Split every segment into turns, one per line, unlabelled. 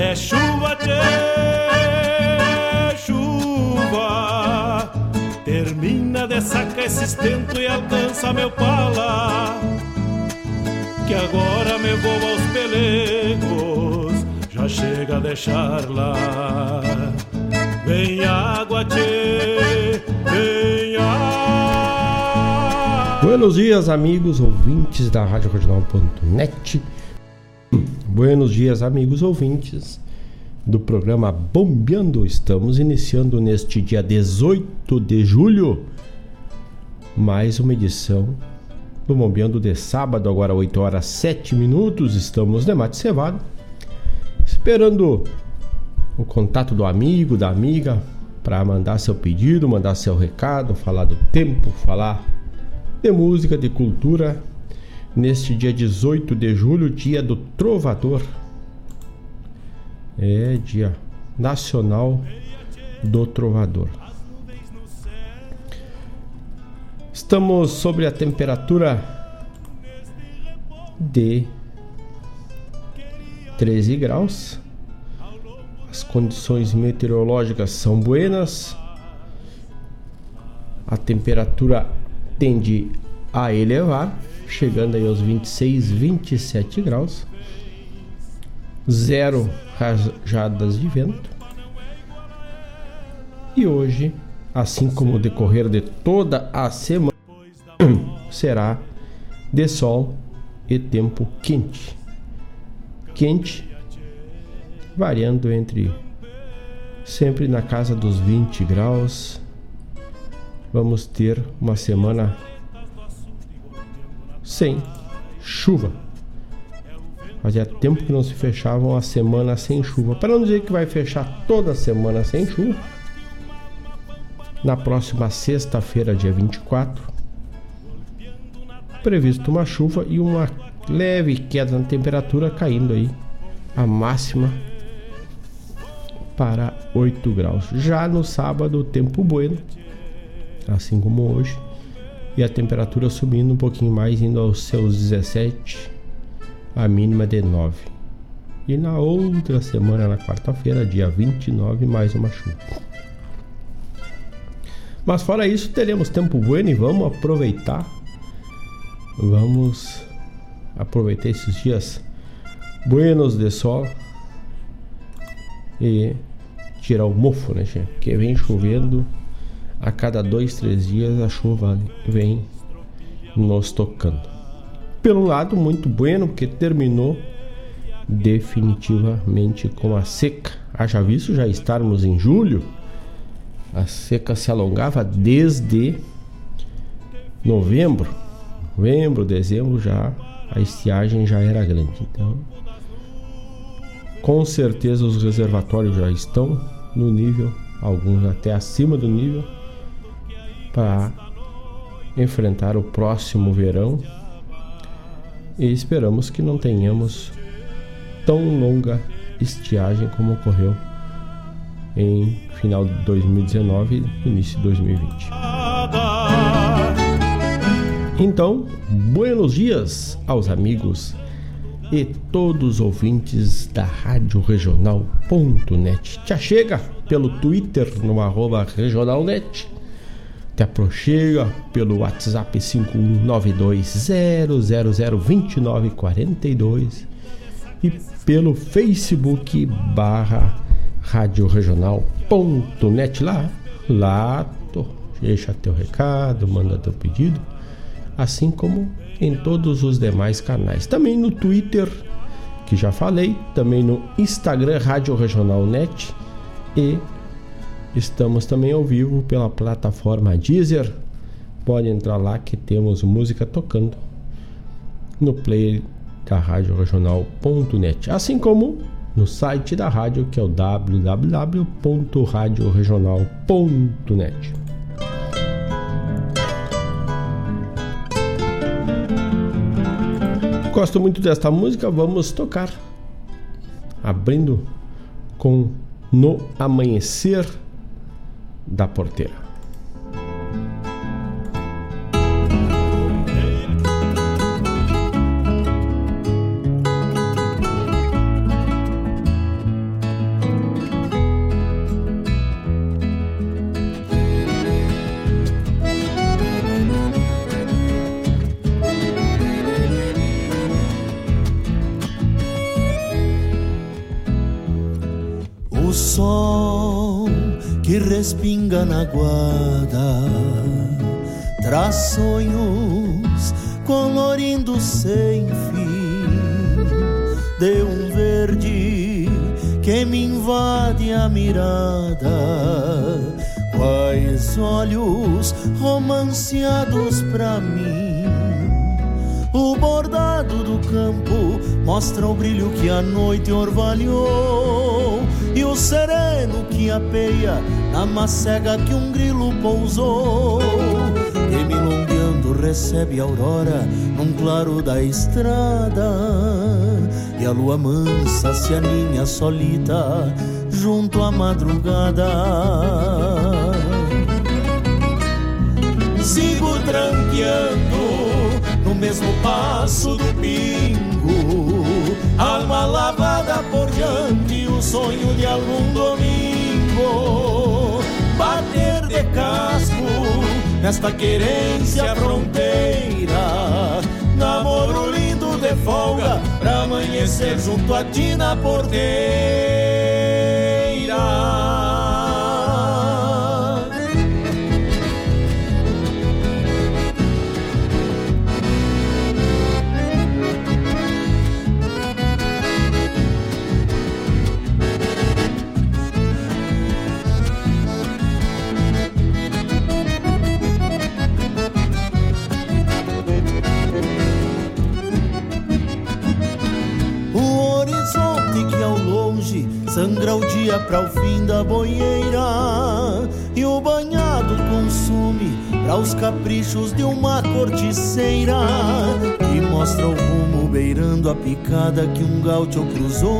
É chuva, tchê, chuva. Termina de sacar esse estento e alcança meu pala. Que agora me vou aos pelegos, já chega a deixar lá. Vem água, tchê, vem água.
Buenos dias, amigos ouvintes da Rádio Regional.net. Buenos dias, amigos ouvintes do programa Bombeando. Estamos iniciando neste dia 18 de julho mais uma edição do Bombeando de sábado, agora 8 horas 7 minutos. Estamos no Mate Cevado, esperando o contato do amigo, da amiga, para mandar seu pedido, mandar seu recado, falar do tempo, falar de música, de cultura, neste dia 18 de julho, dia do Trovador. É dia nacional do Trovador. Estamos sobre a temperatura de 13 graus. As condições meteorológicas são buenas. A temperatura tende a elevar, chegando aí aos 26, 27 graus. Zero rajadas de vento. E hoje, assim como o decorrer de toda a semana, será de sol e tempo quente. Quente, variando entre sempre na casa dos 20 graus. Vamos ter uma semana sem chuva. Fazia tempo que não se fechava uma semana sem chuva. Para não dizer que vai fechar toda semana sem chuva. Na próxima sexta-feira, dia 24, previsto uma chuva e uma leve queda na temperatura, caindo aí a máxima para 8 graus. Já no sábado, tempo bueno, assim como hoje, e a temperatura subindo um pouquinho mais, indo aos seus 17, a mínima de 9. E na outra semana, na quarta-feira, dia 29, mais uma chuva. Mas fora isso, teremos tempo bueno e vamos aproveitar. Vamos aproveitar esses dias buenos de sol e tirar o mofo, né, gente? Que vem chovendo a cada dois, três dias a chuva vem nos tocando. Pelo lado, muito bueno, porque terminou definitivamente com a seca. Haja visto já estarmos em julho, a seca se alongava desde novembro, novembro, dezembro já a estiagem já era grande. Então, com certeza os reservatórios já estão no nível, alguns até acima do nível, para enfrentar o próximo verão. E esperamos que não tenhamos tão longa estiagem como ocorreu em final de 2019 e início de 2020. Então, buenos dias aos amigos e todos os ouvintes da Rádio Regional.net. Te chega pelo Twitter no arroba regionalnet. Te aproxega pelo WhatsApp 51920002942 e pelo Facebook barra Rádio Regional.net lá. Lá, tô, deixa teu recado, manda teu pedido assim como em todos os demais canais. Também no Twitter, que já falei, também no Instagram Rádio Regional Net e estamos também ao vivo pela plataforma Deezer. Pode entrar lá que temos música tocando no player da Rádio Regional.net, assim como no site da rádio que é o www.radioregional.net. Gosto muito desta música, vamos tocar. Abrindo com No Amanhecer da Porteira.
Mostra o brilho que a noite orvalhou e o sereno que apeia na macega que um grilo pousou. E milongueando recebe a aurora num claro da estrada. E a lua mansa se aninha solita junto à madrugada. Sigo tranqueando no mesmo passo do pingo, alma lavada por diante, o sonho de algum domingo bater de casco nesta querência fronteira. Namoro lindo de folga pra amanhecer junto a ti na porteira. Dia para o fim da boieira e o banhado consume para os caprichos de uma corticeira que mostra o rumo beirando a picada que um gaúcho cruzou,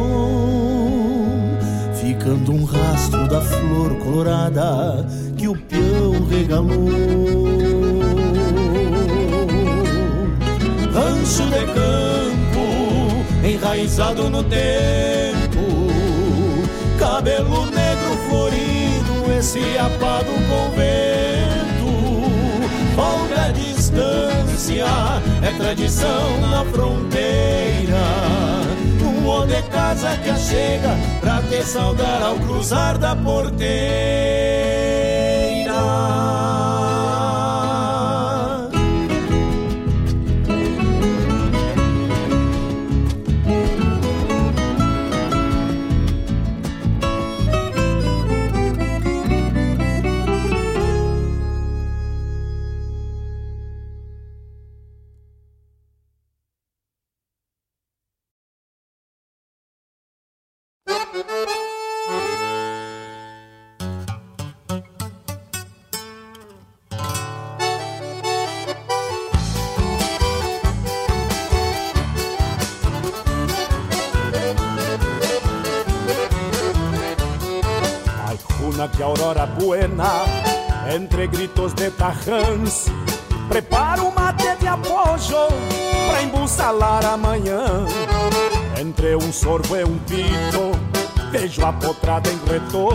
ficando um rastro da flor colorada que o peão regalou. Rancho de campo enraizado no tempo cabelo negro florido, esse apado convento. Folga a distância, é tradição na fronteira. Um de casa que chega pra te saudar ao cruzar da porteira.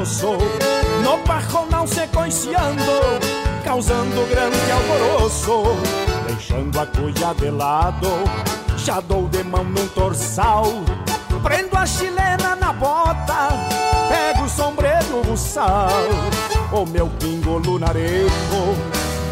Retoço, no pajonal se coiciando, causando grande alvoroço, deixando a cuia de lado, já dou de mão num torçal, prendo a chilena na bota, pego o sombreiro buçal, o meu pingo lunarejo,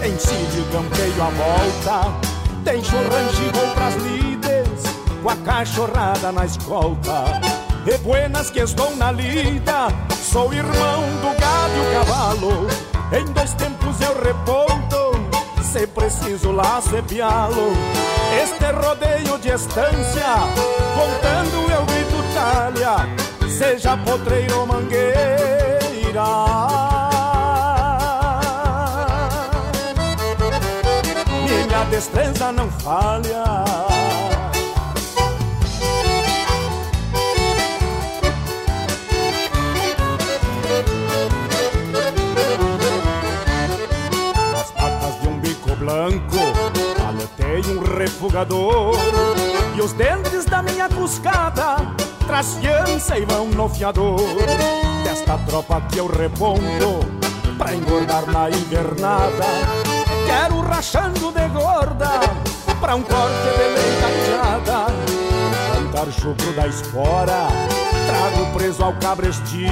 encide campeio a volta, deixo rancho vou pras lides, com a cachorrada na escolta. E buenas que estou na lida, sou irmão do gado e o cavalo. Em dois tempos eu reponto, se preciso laço e pialo. Este rodeio de estância, contando eu grito talha, seja potreiro ou mangueira. Minha destreza não falha. Aletei um refugador. E os dentes da minha cuscada traz fiança e vão no fiador. Desta tropa que eu repondo, pra engordar na invernada. Quero rachando de gorda, pra um corte de leite Cantar chupro da espora, trago preso ao cabrestilho.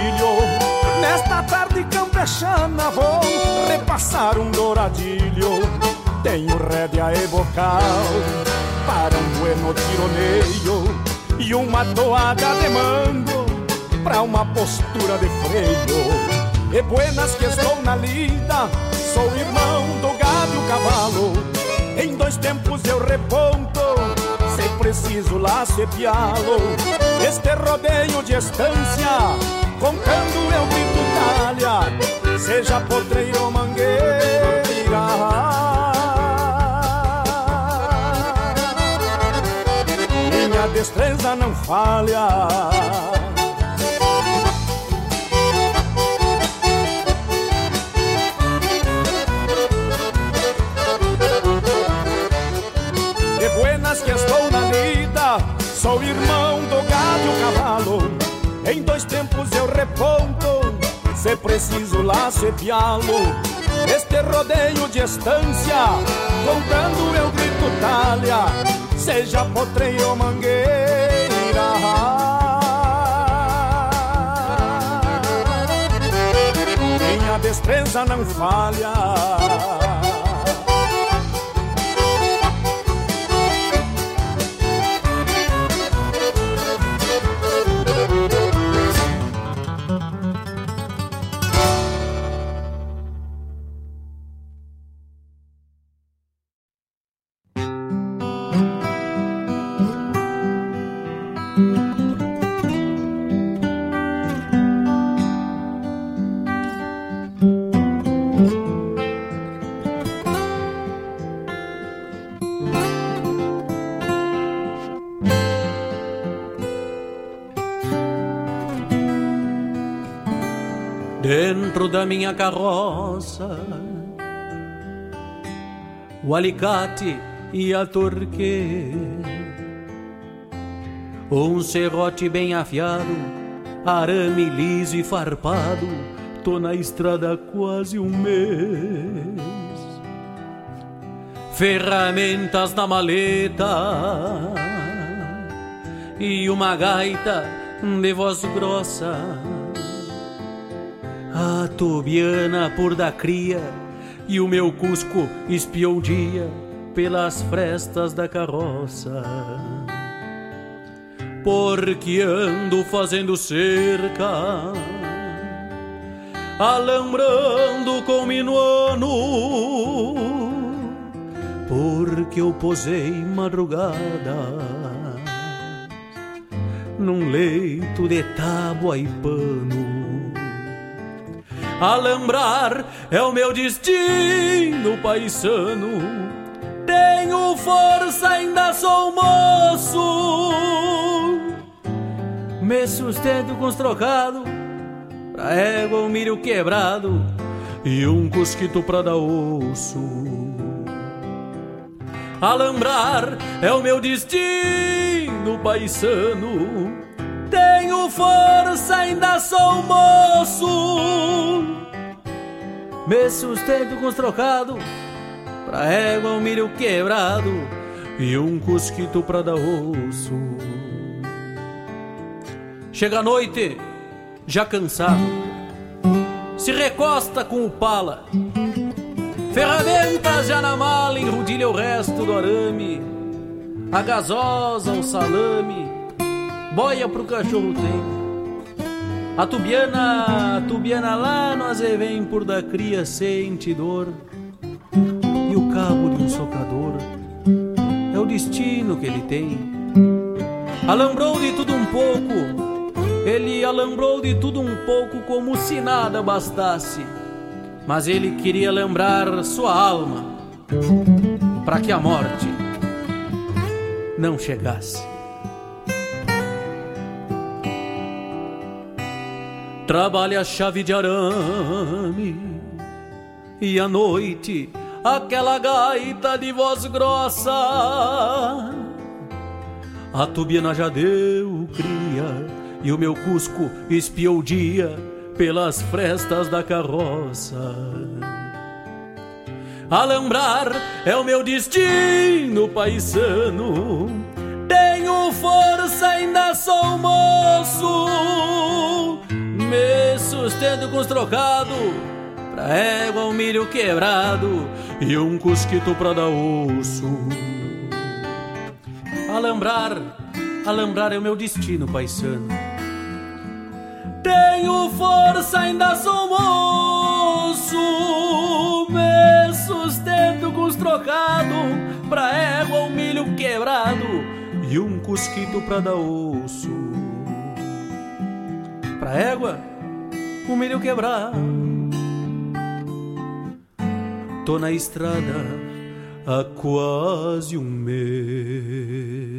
Nesta tarde campechana vou repassar um douradilho. Tenho rédea e bocal para um bueno tironeio e uma toada de mango para uma postura de freio. E buenas que estou na lida, sou irmão do gado e o cavalo. Em dois tempos eu reponto, se preciso laço e pialo. Este rodeio de estância, contando eu grito talha, seja potreiro ou mangueira. Destreza não falha. De buenas que estou na lida, sou irmão do gado e o cavalo. Em dois tempos eu reponto, se preciso laço e pialo. Este rodeio de estância, contando eu grito talha, seja potreiro ou mangueira. Minha destreza não falha.
Dentro da minha carroça. O alicate e a torque, um serrote bem afiado, arame liso e farpado. Tô na estrada há quase um mês. Ferramentas na maleta e uma gaita de voz grossa a tubiana por da cria e o meu cusco espiou um dia pelas frestas da carroça. Porque ando fazendo cerca, alambrando com minuano, porque eu posei madrugada num leito de tábua e pano. Alambrar é o meu destino, paisano. Tenho força, ainda sou moço. Me sustento com os trocados pra égua um milho quebrado e um cusquito pra dar osso. Alambrar é o meu destino, paisano. Tenho força, ainda sou moço. Me sustento com os trocados, pra égua um milho quebrado e um cusquito pra dar osso. Chega a noite, já cansado, se recosta com o pala, ferramentas já na mala, enrudilha o resto do arame, a gasosa, o salame, boia pro cachorro tem. A tubiana, a tubiana lá no azevém por da cria sente dor, e o cabo de um socador é o destino que ele tem. Alambrou de tudo um pouco, ele alambrou de tudo um pouco como se nada bastasse, mas ele queria lembrar sua alma para que a morte não chegasse. Trabalha a chave de arame e à noite aquela gaita de voz grossa. A tubiana já deu cria e o meu cusco espiou o dia pelas frestas da carroça. Alambrar é o meu destino, paisano. Tenho força, ainda sou moço. Me sustento com os trocados, pra égua um milho quebrado e um cusquito pra dar osso. Alambrar, alambrar é o meu destino, paisano tenho força, ainda sou moço. Me sustento com os trocados, pra égua um milho quebrado e um cusquito pra dar osso. Pra égua, um milho quebrado. Tô na estrada há quase um mês.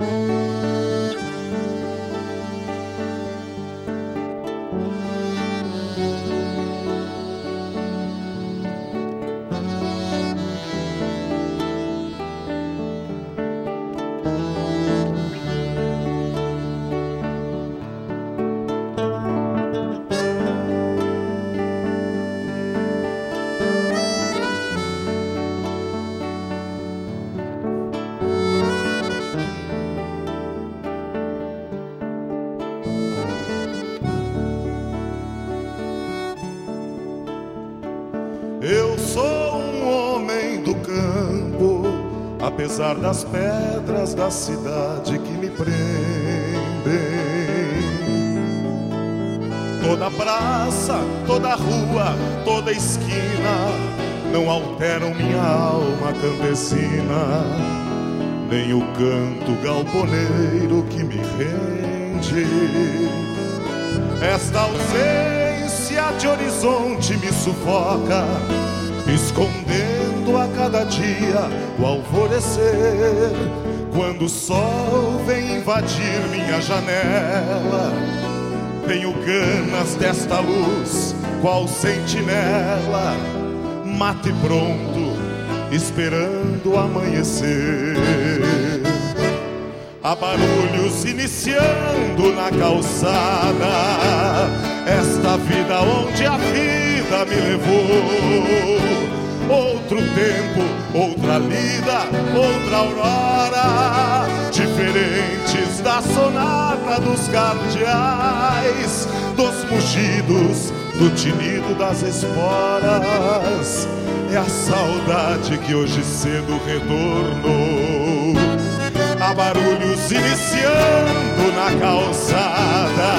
Eu apesar das pedras da cidade que me prendem. Toda praça, toda rua, toda esquina não alteram minha alma campesina, nem o canto galponeiro que me rende. Esta ausência de horizonte me sufoca, escondendo a cada dia o alvorecer. Quando o sol vem invadir minha janela, tenho ganas desta luz qual sentinela, mate pronto, esperando amanhecer. Há barulhos iniciando na calçada, esta vida onde a vida me levou outro tempo, outra lida, outra aurora, diferentes da sonata dos cardeais, dos mugidos, do tinido das esporas. É a saudade que hoje cedo retornou. Há barulhos iniciando na calçada,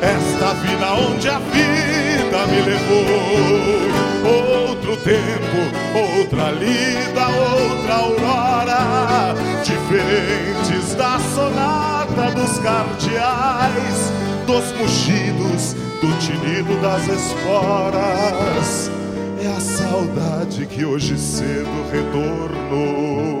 esta vida onde a vida me levou outro tempo, outra lida, outra aurora, diferentes da sonata dos cardeais, dos mugidos, do tinido das esporas. É a saudade que hoje cedo retornou.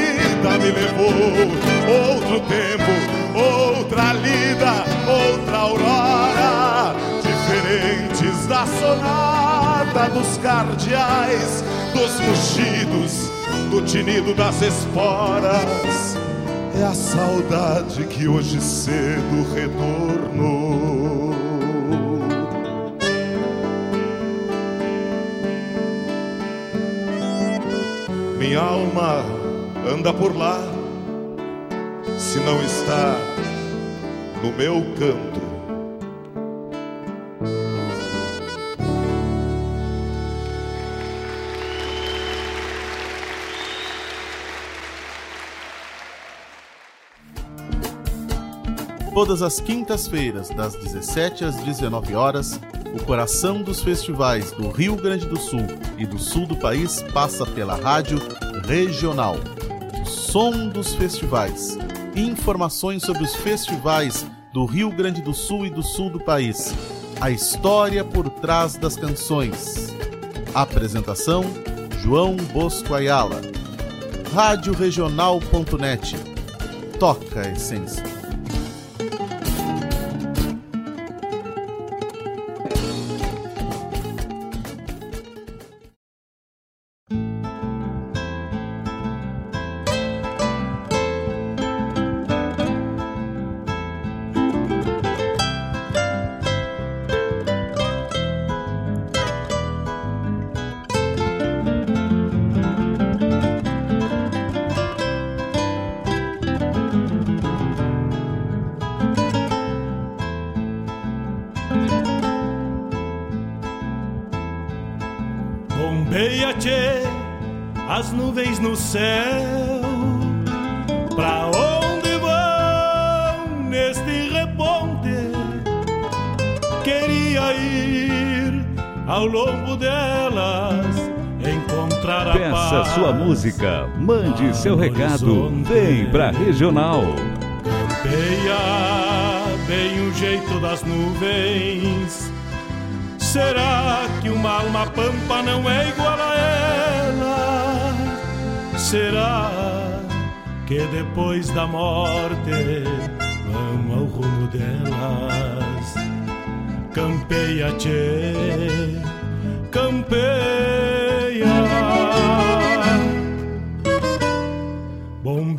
me levou. Outro tempo, outra lida, outra aurora, diferentes da sonata dos cardeais, dos mugidos, do tinido das esporas é a saudade que hoje cedo retornou. Minha alma anda por lá, se não está no meu canto
Todas as quintas-feiras, das 17 às 19 horas, o coração dos festivais do Rio Grande do Sul e do sul do país passa pela Rádio Regional. Som dos festivais. Informações sobre os festivais do Rio Grande do Sul e do sul do país. A história por trás das canções. Apresentação: João Bosco Ayala. Radioregional.net. Toca a essência.
Música, mande seu recado, vem pra Regional.
Campeia bem o jeito das nuvens. Será que uma alma pampa não é igual a ela? Será que depois da morte vamos ao rumo delas? Campeia, tchê, campeia.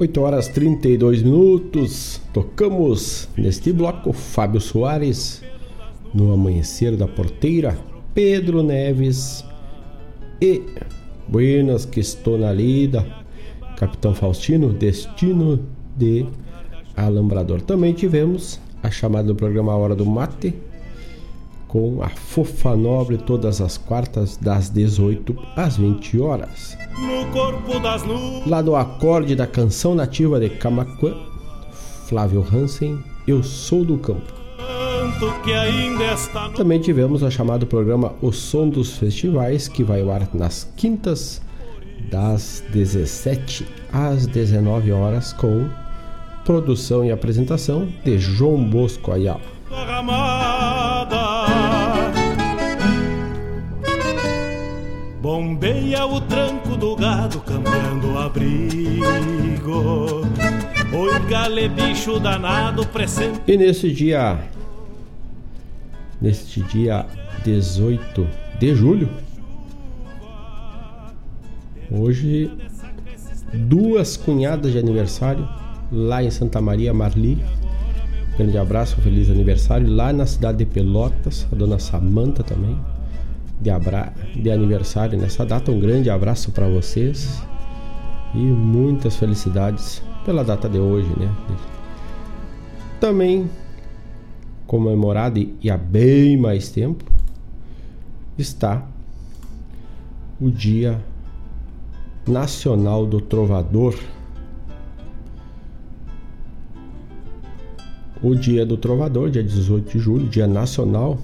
8 horas 32 minutos. Tocamos neste bloco Fábio Soares no amanhecer da porteira, Pedro Neves e Buenas que estou na lida, Capitão Faustino, Destino de Alambrador. Também tivemos a chamada do programa Hora do Mate com a Fofa Nobre todas as quartas das 18 às 20 horas.
No corpo das nuvens.
Lá do acorde da canção nativa de Camacuã, Flávio Hansen, Eu Sou do Campo. Também tivemos a chamada programa O Som dos Festivais, que vai ao ar nas quintas, das 17 às 19 horas, com produção e apresentação de João Bosco Ayala.
Bombeia o tranco do gado, cambiando o abrigo. Oi, gale, bicho danado, presente.
E nesse dia, neste dia 18 de julho, hoje duas cunhadas de aniversário lá em Santa Maria Marli. Grande abraço, feliz aniversário lá na cidade de Pelotas, a dona Samanta também. De, abra... de aniversário nessa data, um grande abraço para vocês e muitas felicidades pela data de hoje, né? Também comemorado e- há bem mais tempo está o Dia Nacional do Trovador. O Dia do Trovador, dia 18 de julho, Dia Nacional.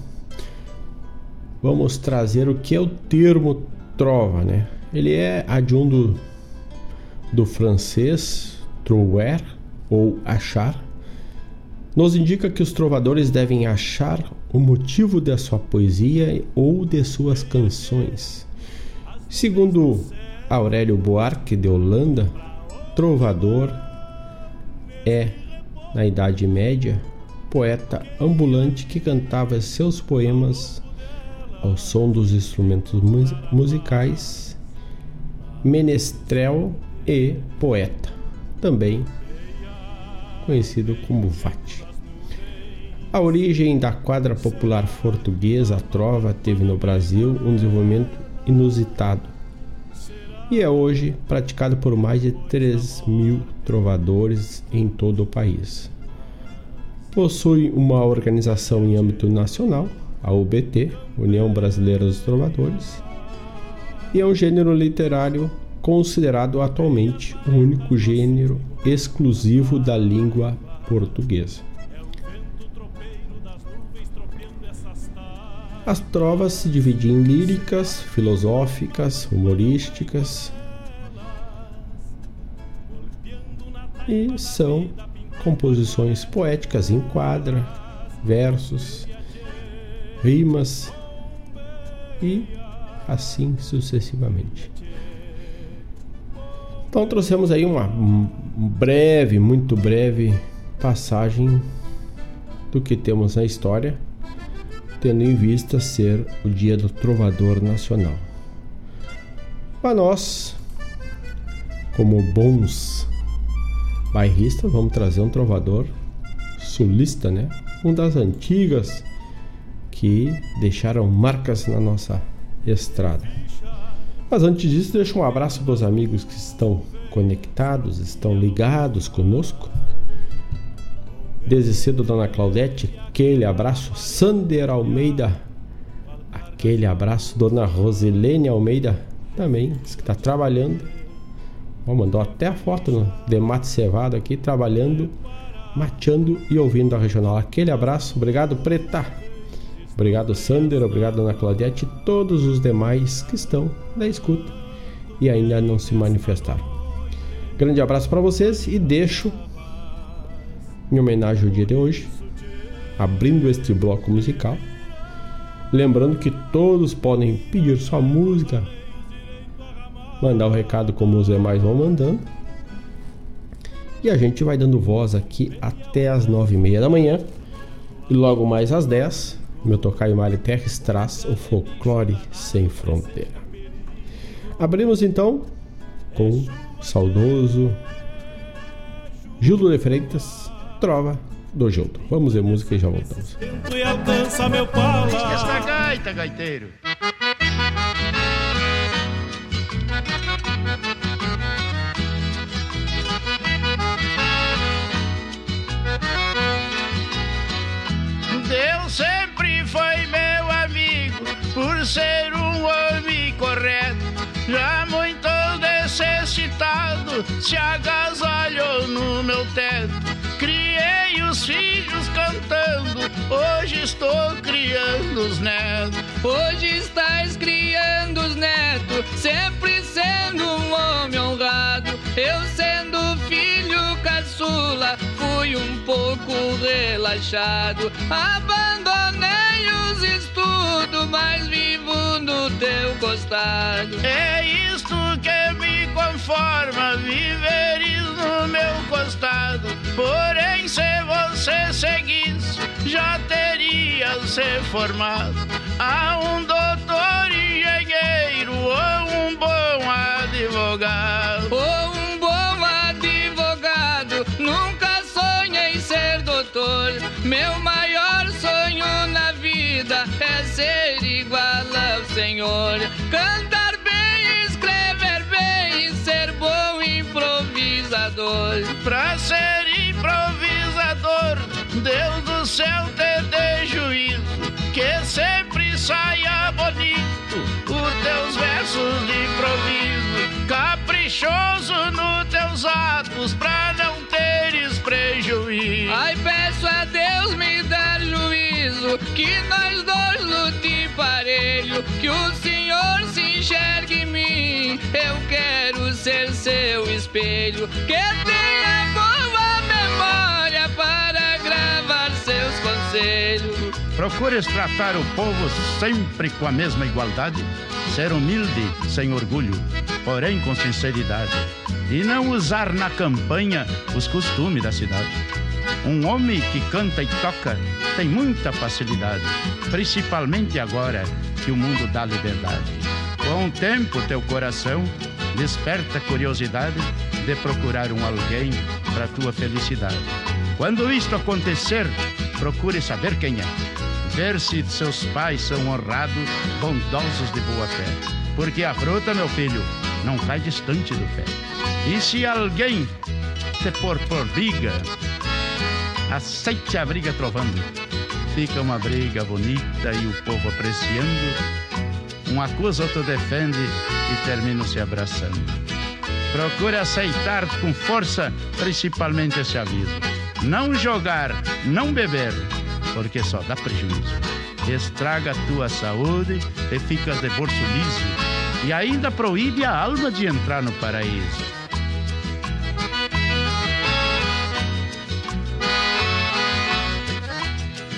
Vamos trazer o que é o termo trova, né? Ele é adjundo do francês trouver ou achar. Nos indica que os trovadores devem achar o motivo da sua poesia ou de suas canções. Segundo Aurélio Buarque de Holanda, trovador é, na Idade Média, poeta ambulante que cantava seus poemas ao som dos instrumentos mus- musicais, menestrel e poeta, também conhecido como vate. A origem da quadra popular portuguesa, a trova, teve no Brasil um desenvolvimento inusitado e é hoje praticado por mais de 3 mil trovadores em todo o país. Possui uma organização em âmbito nacional, a UBT, União Brasileira dos Trovadores, e é um gênero literário considerado atualmente o único gênero exclusivo da língua portuguesa. As trovas se dividem em líricas, filosóficas, humorísticas e são composições poéticas em quadra, versos, rimas e assim sucessivamente. Então trouxemos aí uma breve, muito breve passagem do que temos na história, tendo em vista ser o Dia do Trovador Nacional. Para nós, como bons bairristas, vamos trazer um trovador sulista, né? Um das antigas que deixaram marcas na nossa estrada. Mas antes disso, deixo um abraço para os amigos que estão conectados, estão ligados conosco. Desde cedo, Dona Claudete, aquele abraço. Sander Almeida, aquele abraço. Dona Rosilene Almeida, também, que está trabalhando. Bom, mandou até a foto no Demate Cevado aqui, trabalhando, mateando e ouvindo a regional. Aquele abraço, obrigado, Preta. Obrigado, Sander. Obrigado, Dona Claudete e todos os demais que estão na escuta e ainda não se manifestaram. Grande abraço para vocês e deixo, em homenagem ao dia de hoje, abrindo este bloco musical, lembrando que todos podem pedir sua música, mandar o recado como os demais vão mandando. E a gente vai dando voz aqui até as nove e meia da manhã. E logo mais às dez meu tocaio Mário Terres traz o folclore sem fronteira. Abrimos então com o saudoso Gildo de Freitas, Trova do Gildo. Vamos ver música e já voltamos.
E alcança meu pala.
Esta gaita, gaiteiro. Se agasalhou no meu teto. Criei os filhos cantando, hoje estou criando os netos.
Hoje estás criando os netos, sempre sendo um homem honrado. Eu sendo filho caçula, fui um pouco relaxado. Abandonei os estudos, mas vivo no teu costado.
É me conforma, viveres no meu costado. Porém, se você seguisse, já teria se formado. A um doutor engenheiro ou um bom advogado. Caprichoso nos teus atos, pra não teres prejuízo.
Ai, peço a Deus me dar juízo, que nós dois lute parelho, que o Senhor se enxergue em mim. Eu quero ser seu espelho, que tenha boa memória para gravar seus conselhos.
Procures tratar o povo sempre com a mesma igualdade, ser humilde, sem orgulho, porém com sinceridade, e não usar na campanha os costumes da cidade. Um homem que canta e toca tem muita facilidade, principalmente agora que o mundo dá liberdade. Com o tempo, teu coração desperta curiosidade de procurar um alguém para tua felicidade. Quando isto acontecer, procure saber quem é ver se seus pais são honrados, bondosos de boa fé. Porque a fruta, meu filho, não cai distante do pé. E se alguém te pôr por briga, aceite a briga trovando. Fica uma briga bonita e o povo apreciando. Um acusa, outro defende e termina se abraçando. Procure aceitar com força, principalmente esse aviso. Não jogar, não beber, porque só dá prejuízo. Estraga a tua saúde e ficas de bolso liso, e ainda proíbe a alma de entrar no paraíso.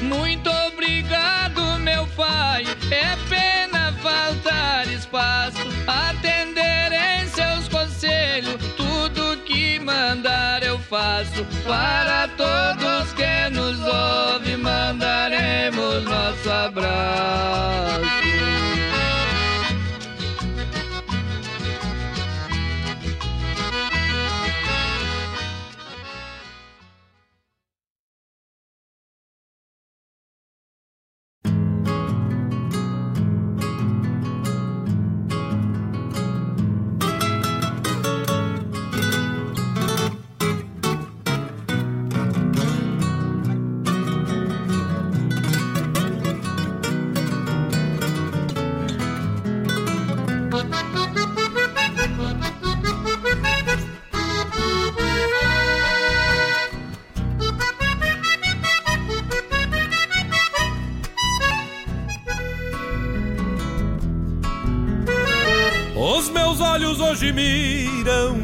Muito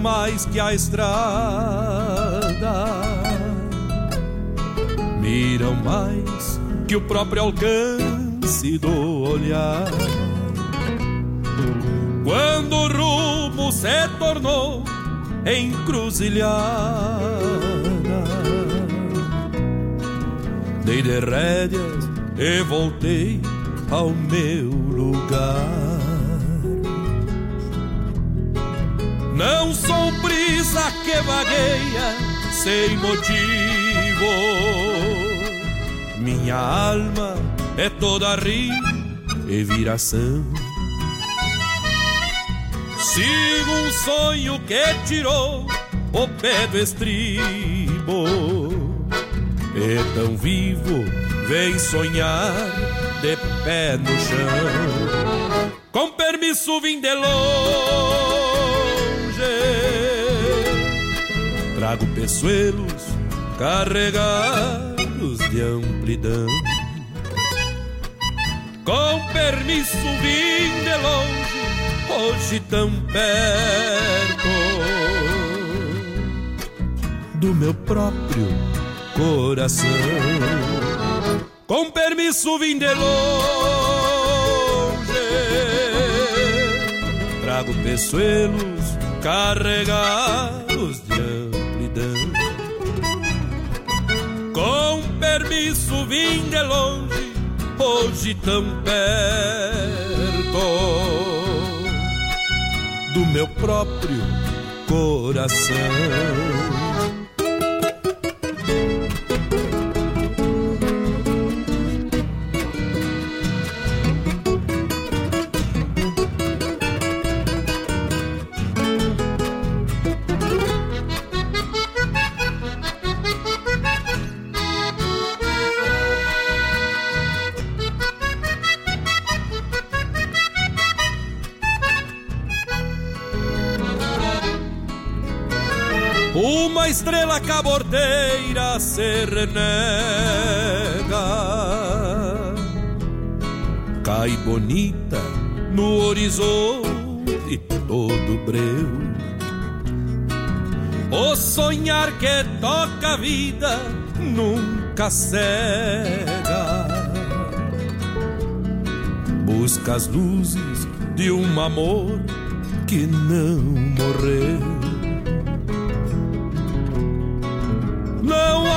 mais que a estrada, miram mais que o próprio alcance do olhar. Quando o rumo se tornou encruzilhada, dei de rédeas e voltei ao meu lugar. Que vagueia sem motivo. Minha alma é toda rim e viração. Sigo um sonho que tirou o pé do estribo. É tão vivo, vem sonhar de pé no chão. Com permisso, vim de longe. Trago peçoelos carregados de amplidão. Com permisso, vim de longe, hoje tão perto do meu próprio coração. Com permisso, vim de longe, trago peçoelos carregados de Com permisso, vim de longe, hoje tão perto do meu próprio coração. Estrela cabordeira se renega. Cai bonita no horizonte todo breu. O sonhar que toca a vida nunca cega. Busca as luzes de um amor que não morreu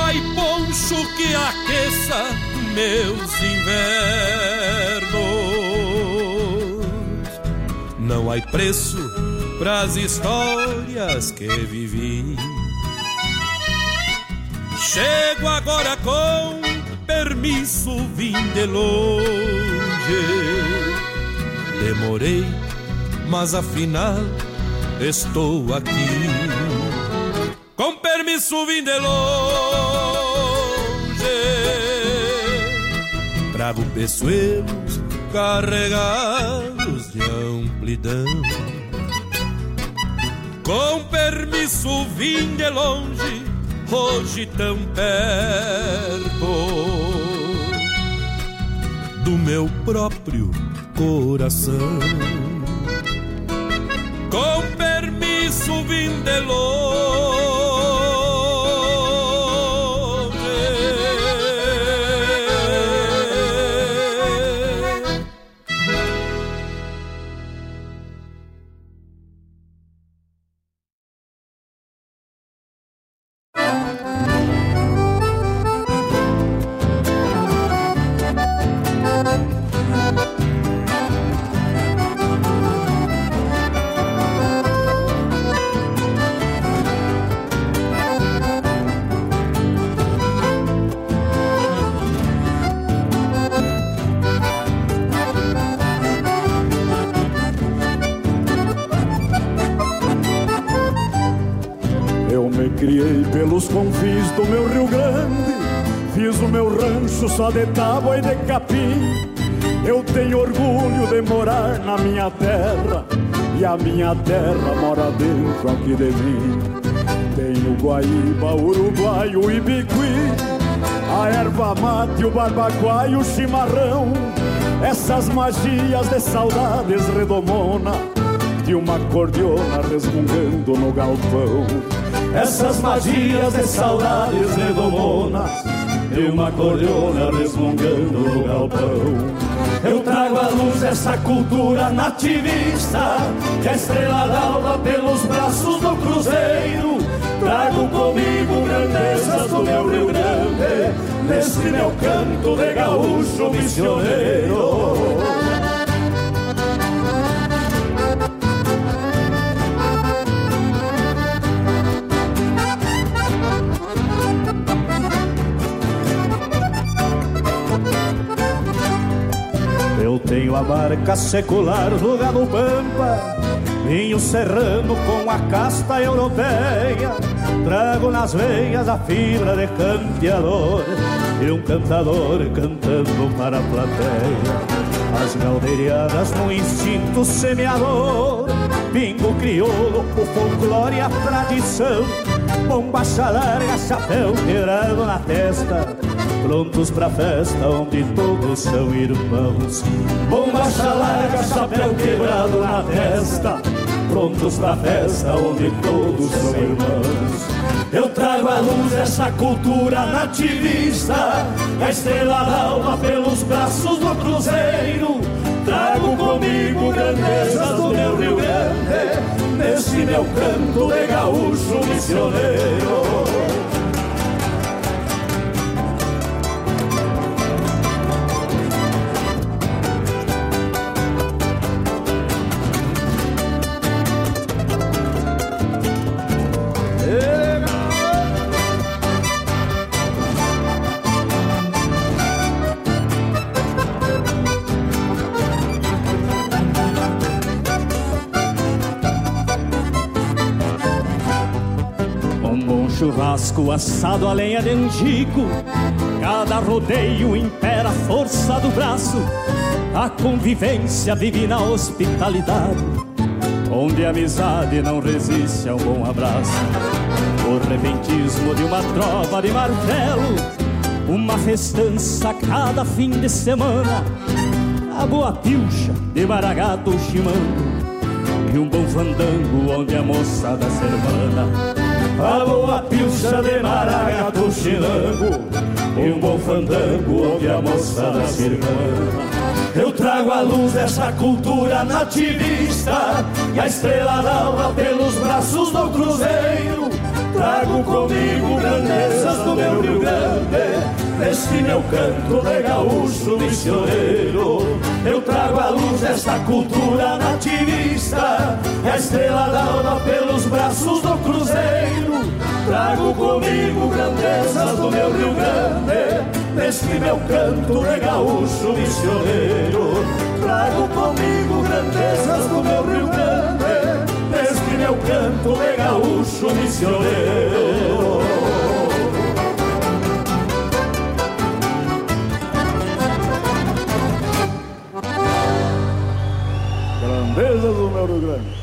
Há poncho que aqueça meus invernos. Não há preço pras histórias que vivi. Chego agora com permisso, vim de longe. Demorei, mas afinal estou aqui. Permisso vim de longe. Trago peçoelos carregados de amplidão. Com permisso vim de longe Hoje tão perto Do meu próprio coração. Com permisso vim de longe
minha terra mora dentro aqui de mim. Tenho guaíba, uruguaio e biqui, a erva mate, o barbacoa e o chimarrão. Essas magias de saudades redomona de uma cordiona resmungando no galpão. Essas magias de saudades redomonas de uma cordiona resmungando no galpão. Eu trago à luz essa cultura nativista Que a estrela d'alva pelos braços do cruzeiro. Trago comigo grandezas do meu Rio Grande Nesse meu canto de gaúcho missioneiro Tenho a barca secular do gado pampa Vinho serrano com a casta europeia Trago nas veias a fibra de campeador E um cantador cantando para a plateia. As galdeiriadas no instinto semeador Pingo crioulo, o folclore e a tradição Bombacha larga, chapéu quebrado na testa prontos pra festa onde todos são irmãos. Bombacha larga, chapéu quebrado na testa, prontos pra festa onde todos são irmãos. Eu trago à luz essa cultura nativista, a estrela d'alma pelos braços do cruzeiro. Trago comigo grandezas do meu Rio Grande, nesse meu canto de gaúcho missioneiro. Churrasco assado a lenha de angico Cada rodeio impera a força do braço A convivência vive na hospitalidade Onde a amizade não resiste a um bom abraço. O repentismo de uma trova de martelo Uma festança cada fim de semana A boa pilcha de maragato chimando E um bom fandango onde a moçada se hermana a boa pilcha de maragato chilango. E um bom fandango onde a moçada se irmã eu trago à luz essa cultura nativista E a estrela d'alva pelos braços do cruzeiro Trago comigo grandezas do meu Rio Grande. Neste meu canto de gaúcho missioneiro Eu trago à luz essa cultura nativista. A estrela d'alva pelos braços do cruzeiro Trago comigo grandezas do meu Rio Grande. Neste meu canto de gaúcho missioneiro Trago comigo grandezas do meu Rio Grande canto de gaúcho missioneiro grandezas do meu Rio Grande.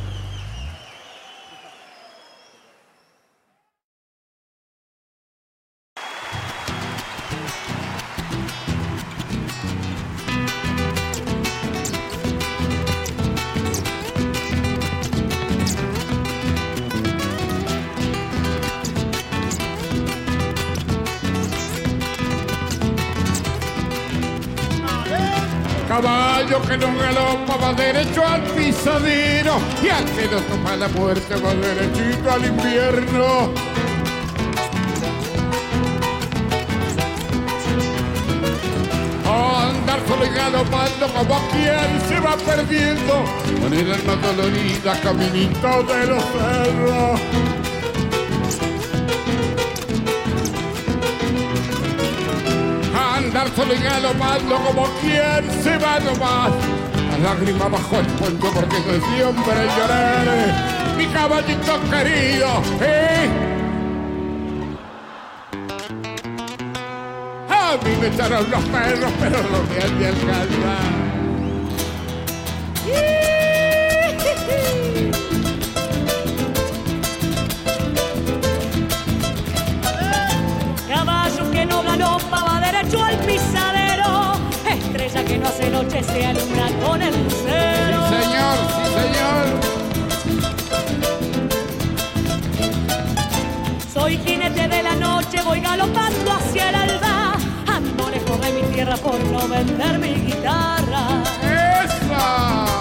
Al invierno. andar solo y galopando como quien se va perdiendo con el alma dolorida caminito de los cerros. andar solo y galopando como quien se va nomás. La lágrima bajo el puente porque no siempre llorar. Caballito querido, ¿eh? A mí me echaron los perros, pero me han de.
Caballo que no ganó va derecho al pisadero. Estrella que no hace noche se alumbra con el lucero.
Sí, señor, sí, señor.
Tierra por no vender mi guitarra.
¡Esa!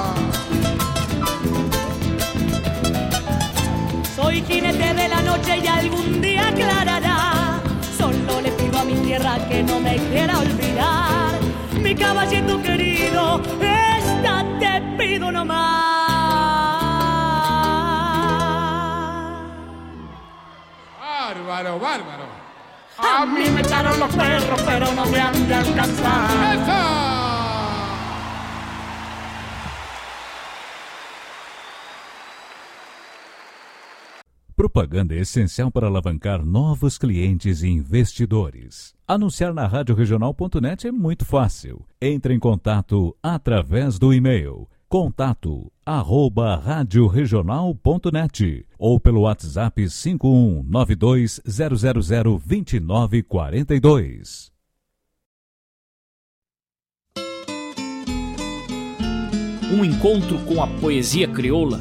Soy jinete de la noche y algún día aclarará. Solo le pido a mi tierra que no me quiera olvidar. Mi caballito querido, esta te pido nomás.
Bárbaro, bárbaro.
A mí me echaron los perros, pero no me han de alcanzar.
Propaganda é essencial para alavancar novos clientes e investidores. Anunciar na radioregional.net é muito fácil. Entre em contato através do e-mail contato arroba radioregional.net ou pelo WhatsApp 51920002942.
Um encontro com a poesia crioula,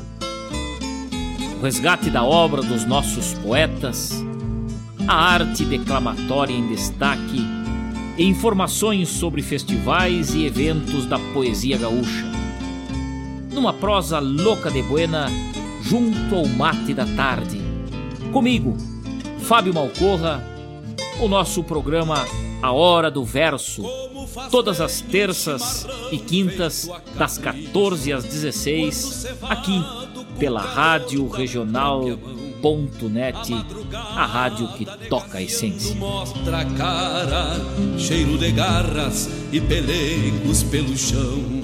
o resgate da obra dos nossos poetas, a arte declamatória em destaque e informações sobre festivais e eventos da poesia gaúcha numa prosa louca de buena, junto ao mate da tarde. Comigo, Fábio Malcorra, o nosso programa A Hora do Verso, todas as terças e quintas, das 14 às 16, aqui pela Rádio Regional.net, a rádio que toca a essência.
Mostra a cara, cheiro de garras e pelegos pelo chão.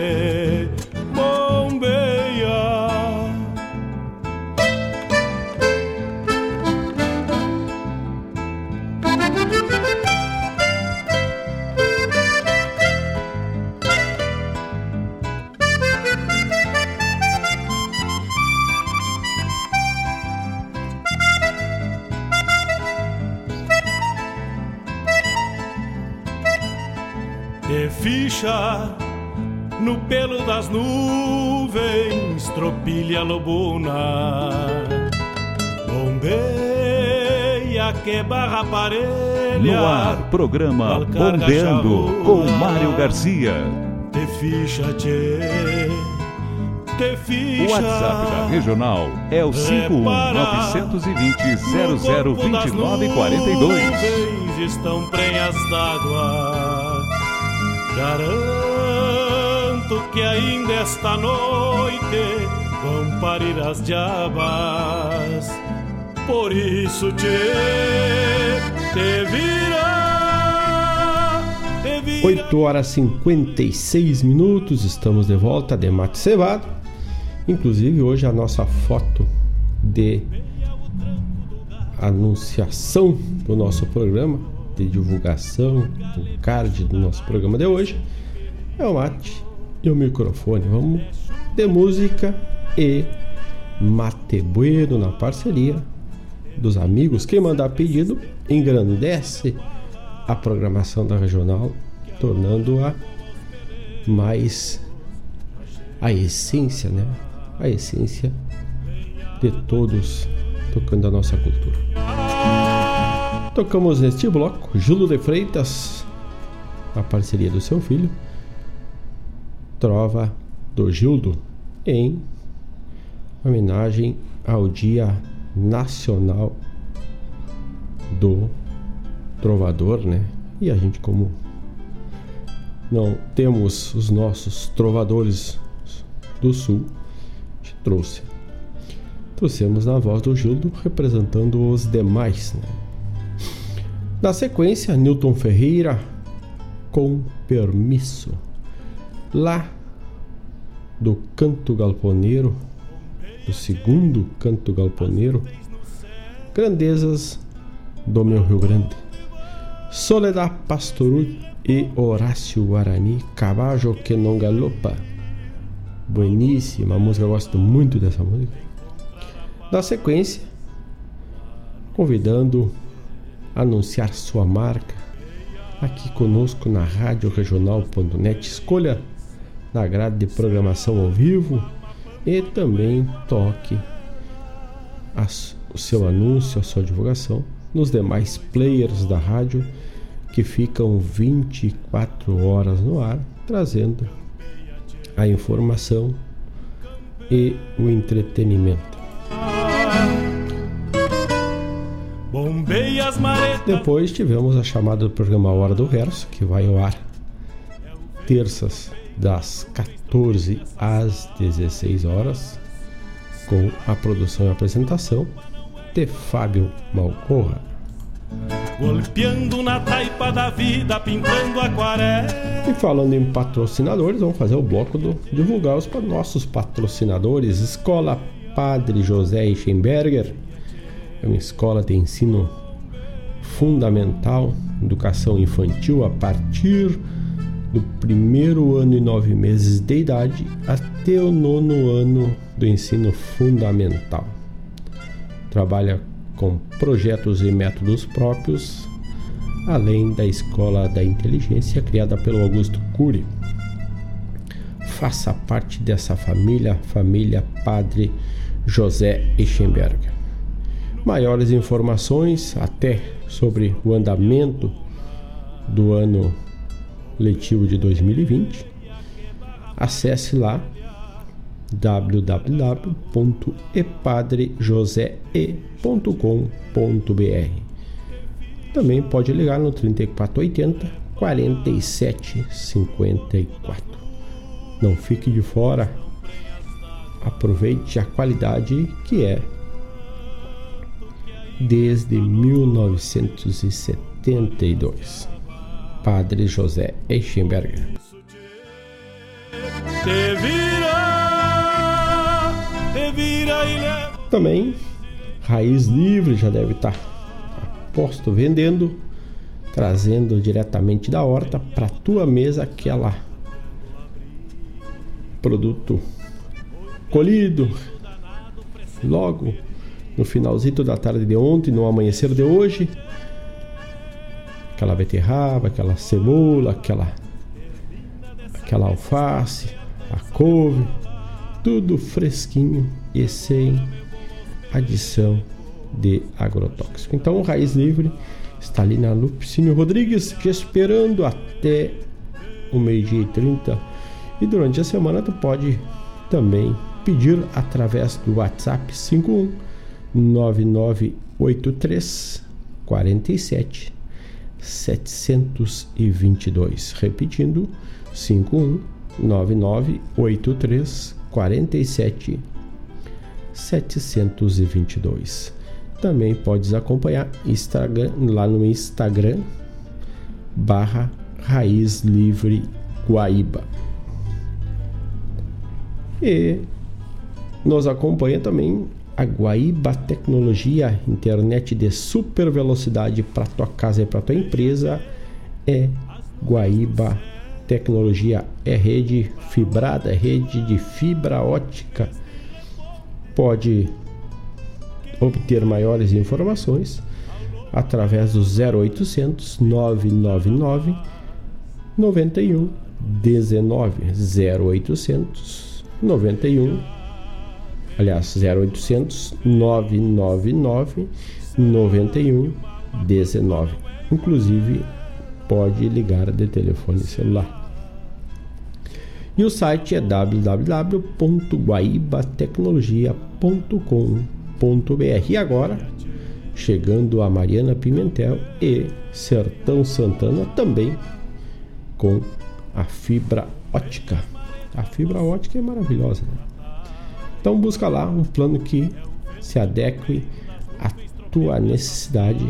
tropilha lobuna, bombeia que barra parelha.
No ar, programa Bombeando com Mário Garcia.
Te ficha, tchê, te ficha.
O WhatsApp da Regional é o 51920-002942.
estão prenhas d'água. Garanto que ainda esta noite vão parir as diabas. Por isso te, te vira, te vira.
8 horas 56 minutos, estamos de volta de mate cevado. Inclusive hoje a nossa foto de anunciação do nosso programa, de divulgação, o card do nosso programa de hoje é o mate e o microfone. Vamos de música e mate bueno na parceria dos amigos. Quem mandar pedido engrandece a programação da regional, tornando-a mais a essência, né? A essência de todos tocando a nossa cultura. Tocamos neste bloco Júlio de Freitas, a parceria do seu filho, Trova do Gildo, em homenagem ao Dia Nacional do Trovador, né? E a gente, como não temos os nossos trovadores do Sul, trouxe. Trouxemos na voz do Gildo representando os demais, né? Na sequência, Newton Ferreira com permisso. Lá do canto galponeiro, do segundo canto galponeiro, grandezas do meu Rio Grande. Soledad Pastoru e Horácio Guarani, Caballo que não galopa. Bueníssima música, eu gosto muito dessa música. Na sequência, convidando a anunciar sua marca aqui conosco na Rádio Regional.net. Escolha na grade de programação ao vivo e também toque o seu anúncio, a sua divulgação nos demais players da rádio que ficam 24 horas no ar, trazendo a informação e o entretenimento. Depois tivemos a chamada do programa Hora do Verso, que vai ao ar terças das 14 às 16 horas, com a produção e apresentação de Fábio Malcorra.
Golpeando na taipa da vida, pintando aquarela.
E falando em patrocinadores, vamos fazer o bloco do divulgar os nossos patrocinadores. Escola Padre José Eichenberger é uma escola de ensino fundamental, educação infantil a partir do primeiro ano e nove meses de idade até o nono ano do ensino fundamental. Trabalha com projetos e métodos próprios, além da Escola da Inteligência criada pelo Augusto Cury. Faça parte dessa família, família Padre José Eichenberg. Maiores informações até sobre o andamento do ano letivo de 2020, acesse lá www.epadrejosee.com.br. Também pode ligar no 3480 4754. Não fique de fora. Aproveite a qualidade que é desde 1972. Padre José Eichenberger. Também Raiz Livre já deve estar posto vendendo, trazendo diretamente da horta para tua mesa aquela produto colhido logo no finalzinho da tarde de ontem, no amanhecer de hoje, aquela beterraba, aquela cebola, aquela aquela alface, a couve, tudo fresquinho e sem adição de agrotóxico. Então, o Raiz Livre está ali na Lupicínio Rodrigues, te esperando até o meio-dia e 30. E durante a semana tu pode também pedir através do WhatsApp 51 9983 47 722. Repetindo, 51 9983 47 722. Também podes acompanhar Instagram, lá no Instagram barra Raiz Livre Guaíba. E nos acompanha também a Guaíba Tecnologia, internet de super velocidade para tua casa e para tua empresa. É Guaíba Tecnologia, é rede fibrada, é rede de fibra ótica. Pode obter maiores informações através do 0800 999 91 19 0800 91 aliás 0800 999 91 19 inclusive pode ligar de telefone celular e o site é www.guaibatecnologia.com.br e agora chegando a Mariana Pimentel e Sertão Santana também com a fibra ótica. A fibra ótica é maravilhosa. Né? Então busca lá um plano que se adeque à tua necessidade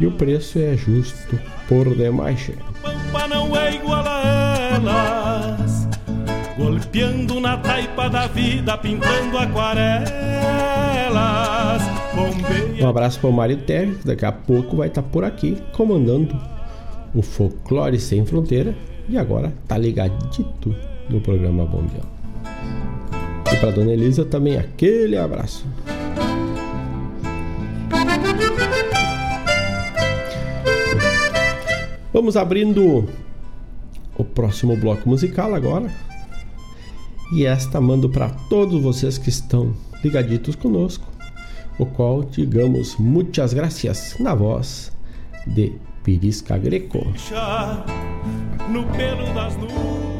e o preço é justo por demais.
Pampa não é igual a elas, golpeando na taipa da vida, pintando aquarelas.
Um abraço para o Mário Terry, daqui a pouco vai estar tá por aqui comandando o Folclore Sem Fronteira e agora tá ligadito no programa Bombeão. E para Dona Elisa também aquele abraço. Vamos abrindo o próximo bloco musical agora. E esta mando para todos vocês que estão ligaditos conosco, o qual digamos muitas gracias na voz de Pirisca Greco. No pelo das nuvens.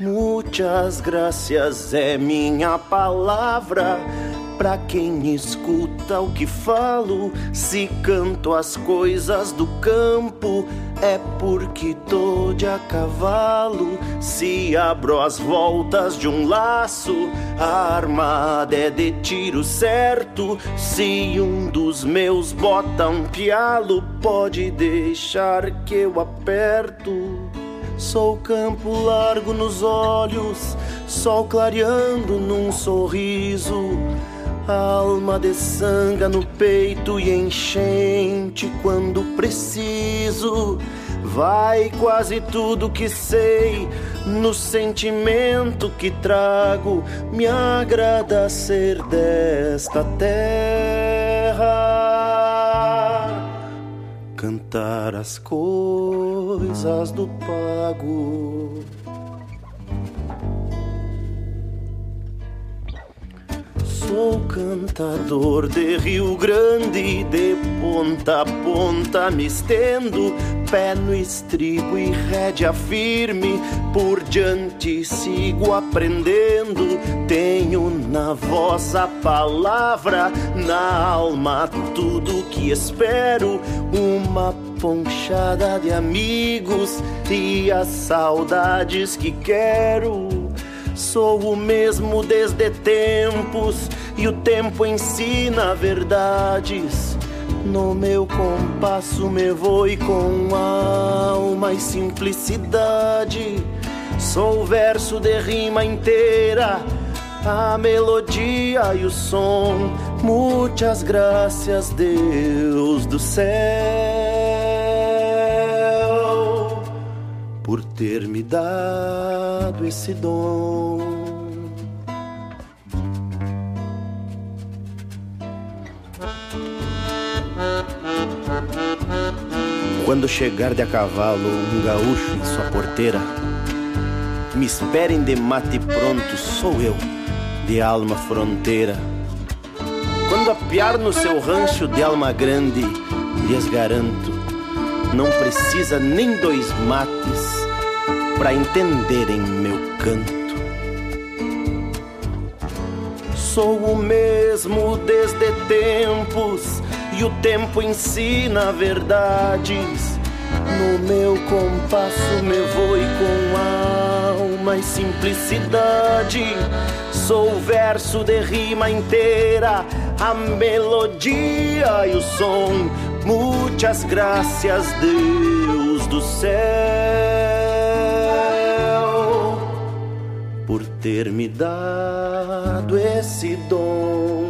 Muitas graças é minha palavra Pra quem escuta o que falo, se canto as coisas do campo, é porque tô de a cavalo. Se abro as voltas de um laço, a armada é de tiro certo. Se um dos meus bota um pialo, pode deixar que eu aperto. Sou campo largo nos olhos, sol clareando num sorriso alma de sanga no peito e enchente quando preciso. Vai quase tudo que sei no sentimento que trago. Me agrada ser desta terra, cantar as coisas do pago. Sou cantador de Rio Grande, de ponta a ponta me estendo, pé no estribo e rédea firme, por diante sigo aprendendo. Tenho na voz a palavra, na alma tudo que espero, uma ponchada de amigos e as saudades que quero. Sou o mesmo desde tempos e o tempo ensina verdades. No meu compasso me vou com alma e simplicidade. Sou o verso de rima inteira, a melodia e o som. Muitas graças, Deus do céu, por ter me dado esse dom. Quando chegar de a cavalo um gaúcho em sua porteira, me esperem de mate pronto, sou eu, de alma fronteira. Quando apiar no seu rancho de alma grande, lhes garanto, não precisa nem dois mates para entenderem meu canto. Sou o mesmo desde tempos e o tempo ensina verdades. No meu compasso me voe com alma e simplicidade. Sou o verso de rima inteira, a melodia e o som. Muitas graças, Deus do céu, ter me dado esse dom.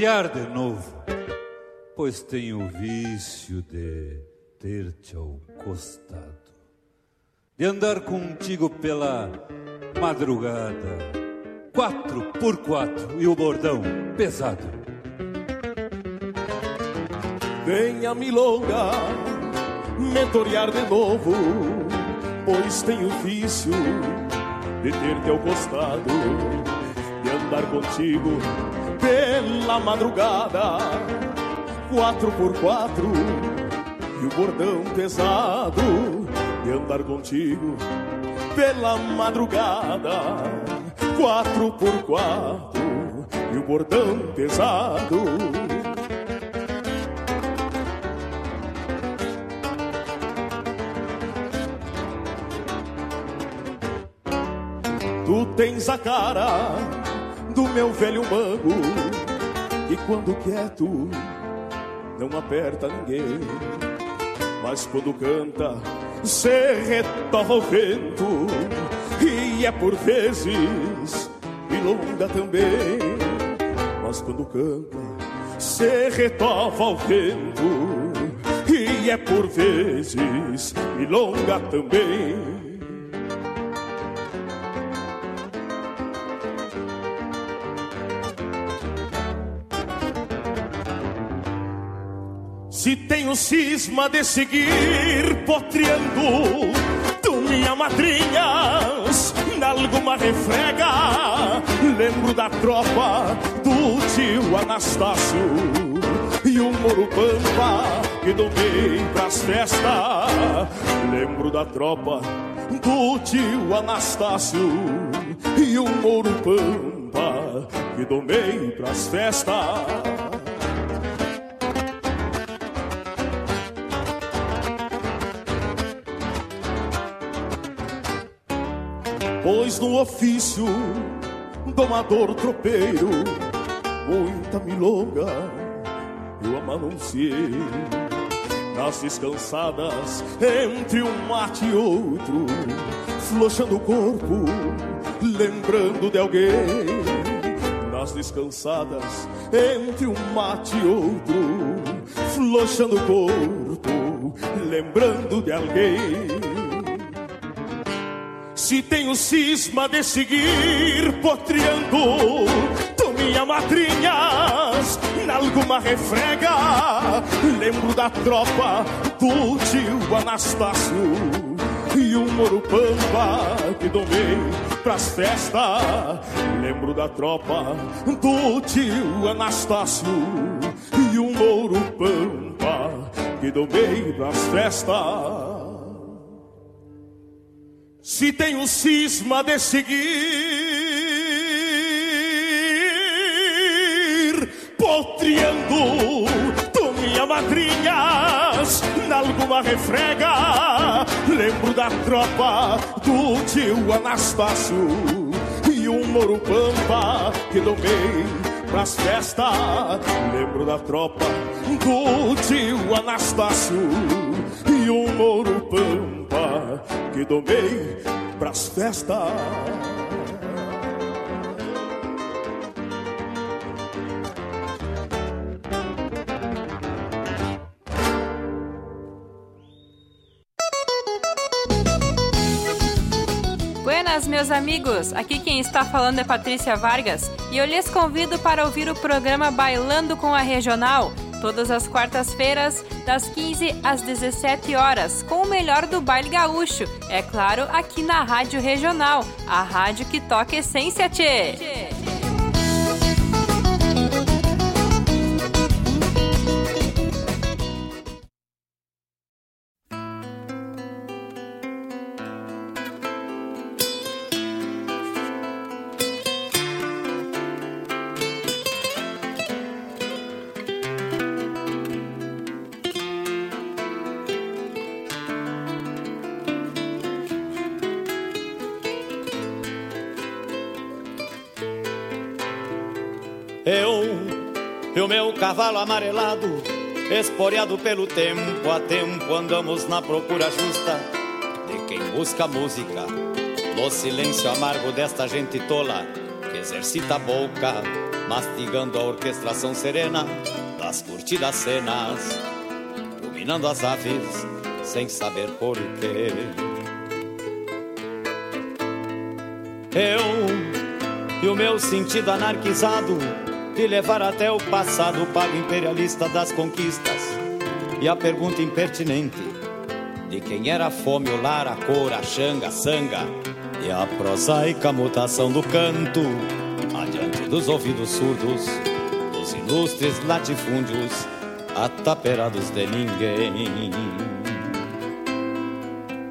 Torear de novo, pois tenho o vício de ter-te ao costado, de andar contigo pela madrugada, quatro por quatro e o bordão pesado.
Venha milonga me torear de novo, pois tenho o vício de ter-te ao costado, de andar contigo pela madrugada, quatro por quatro, e o bordão pesado, de andar contigo pela madrugada, quatro por quatro, e o bordão pesado. Tu tens a cara do meu velho mango. E quando quieto não aperta ninguém. Mas quando canta se retorna o vento. E é por vezes milonga também. Mas quando canta se retorna o vento. E é por vezes milonga também Se tenho cisma de seguir potreando Tu minha madrinhas Nalguma refrega. Lembro da tropa do tio Anastácio E o Moro Pampa que domei pras festas. Lembro da tropa do tio Anastácio E o Moro Pampa que domei pras festas Pois no ofício, domador tropeiro, muita milonga eu amanunciei. Nas descansadas, entre um mate e outro, flochando o corpo, lembrando de alguém. Nas descansadas, entre um mate e outro, flochando o corpo, lembrando de alguém. Se tenho cisma de seguir potreando tu minha madrinhas nalguma refrega, lembro da tropa do tio Anastácio e um morupamba que domei pras festas. Lembro da tropa do tio Anastácio e um morupamba que domei pras festas. Se tenho cisma de seguir, potreando tu minha madrinhas, nalguma refrega, lembro da tropa do tio Anastácio e um morupampa que domei pras festas. Lembro da tropa do tio Anastácio e um que domei pras festas.
Buenas, meus amigos! Aqui quem está falando é Patrícia Vargas e eu lhes convido para ouvir o programa Bailando com a Regional, todas as quartas-feiras, das 15 às 17 horas, com o melhor do baile gaúcho. É claro, aqui na Rádio Regional, a rádio que toca essência, tchê!
Eu cavalo amarelado, esporeado pelo tempo a tempo, andamos na procura justa de quem busca música. No silêncio amargo desta gente tola que exercita a boca, mastigando a orquestração serena das curtidas cenas, dominando as aves sem saber porquê. Eu e o meu sentido anarquizado de levar até o passado o pago imperialista das conquistas. E a pergunta impertinente de quem era a fome, o lar, a cor, a xanga, a sanga e a prosaica mutação do canto adiante dos ouvidos surdos dos ilustres latifúndios ataperados de ninguém.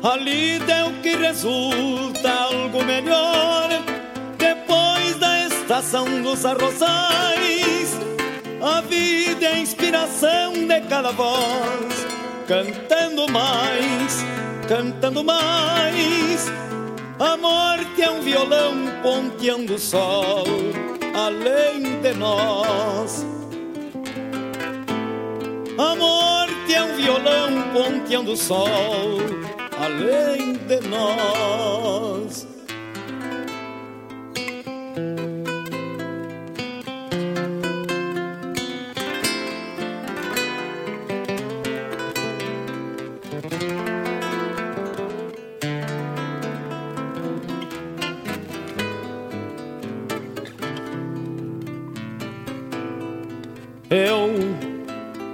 Ali deu que resulta algo melhor estação dos arrozais. A vida é a inspiração de cada voz, cantando mais, cantando mais. A morte é um violão ponteando o sol além de nós. A morte é um violão ponteando o sol além de nós.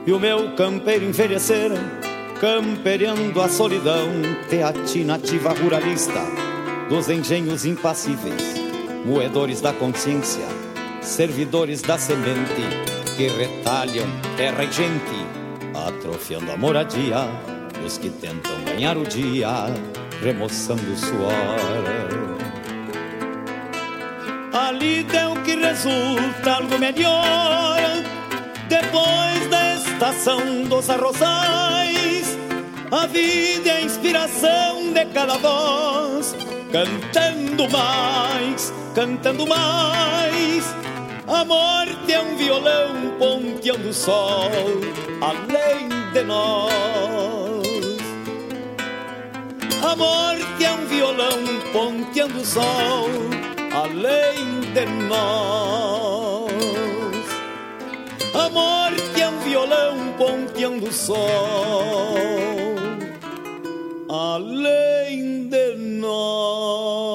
E o meu campeiro envelheceram, campereando a solidão, teatinativa ruralista, dos engenhos impassíveis, moedores da consciência, servidores da semente, que retalham terra e gente, atrofiando a moradia dos que tentam ganhar o dia, remoçando o suor. Ali deu que resulta algo melhor depois da estação dos arrozais. A vida é a inspiração de cada voz, cantando mais, cantando mais. A morte é um violão ponteando o sol além de nós. A morte é um violão ponteando o sol além de nós. A morte é violão ponteando o sol
além de nós.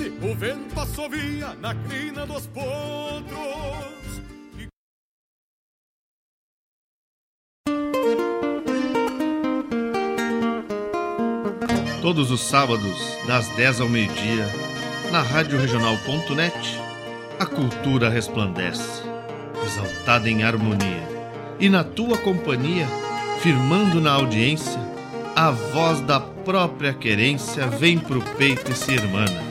o vento assovia na crina dos potros.
Todos os sábados, das 10 ao meio-dia, na Rádio a cultura resplandece, exaltada em harmonia. E na tua companhia, firmando na audiência, a voz da própria querência vem pro peito e se irmana.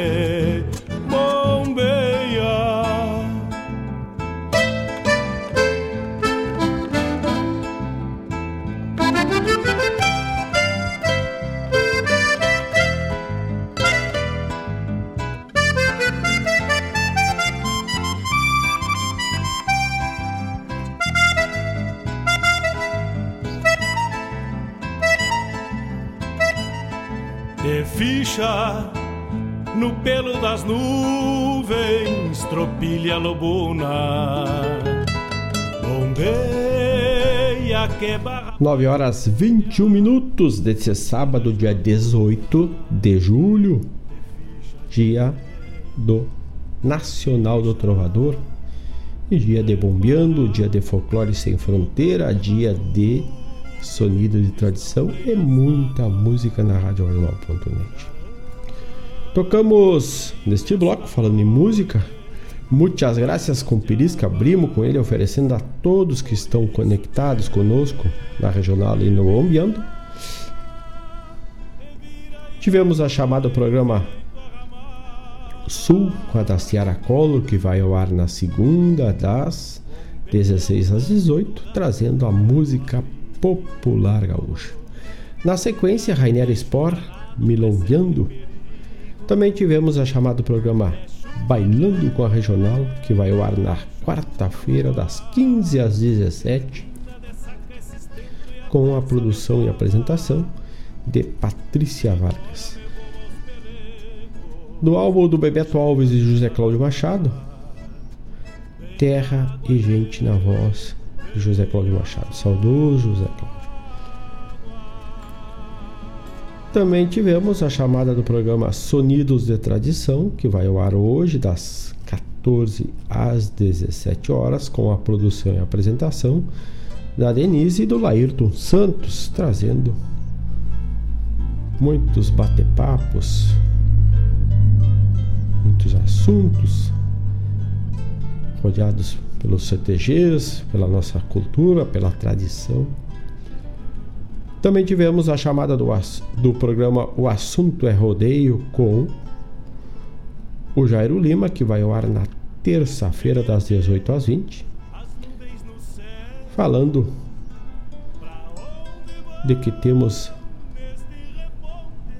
ficha no pelo das nuvens, tropilha lobuna, bombeia que barra.
9 horas 21 minutos desse sábado, dia 18 de julho. dia do Nacional do Trovador, dia de Bombeando, dia de Folclore Sem Fronteira, dia de Sonido de Tradição e muita música na Rádio Jornal.net. Tocamos neste bloco, falando em música, Muitas graças com Pirisca, abrimos com ele, oferecendo a todos que estão conectados conosco na regional e no Ombiando. Tivemos a chamada programa Sul com a da Ciara Collor, que vai ao ar na segunda, das 16 às 18, trazendo a música popular gaúcha. Na sequência, Rainer Sport, Milongueando. Também tivemos a chamada programa Bailando com a Regional, que vai ao ar na quarta-feira, das 15 às 17, com a produção e apresentação de Patrícia Vargas. Do álbum do Bebeto Alves e José Cláudio Machado, Terra e Gente na Voz, José Cláudio Machado. Saudoso José Cláudio. Também tivemos a chamada do programa Sonidos de Tradição, que vai ao ar hoje, das 14 às 17 horas, com a produção e apresentação da Denise e do Laírton Santos, trazendo muitos bate-papos, muitos assuntos rodeados pelos CTGs, pela nossa cultura, pela tradição. Também tivemos a chamada do, do programa O Assunto é Rodeio com o Jairo Lima, que vai ao ar na terça-feira, das 18 às 20, falando de que temos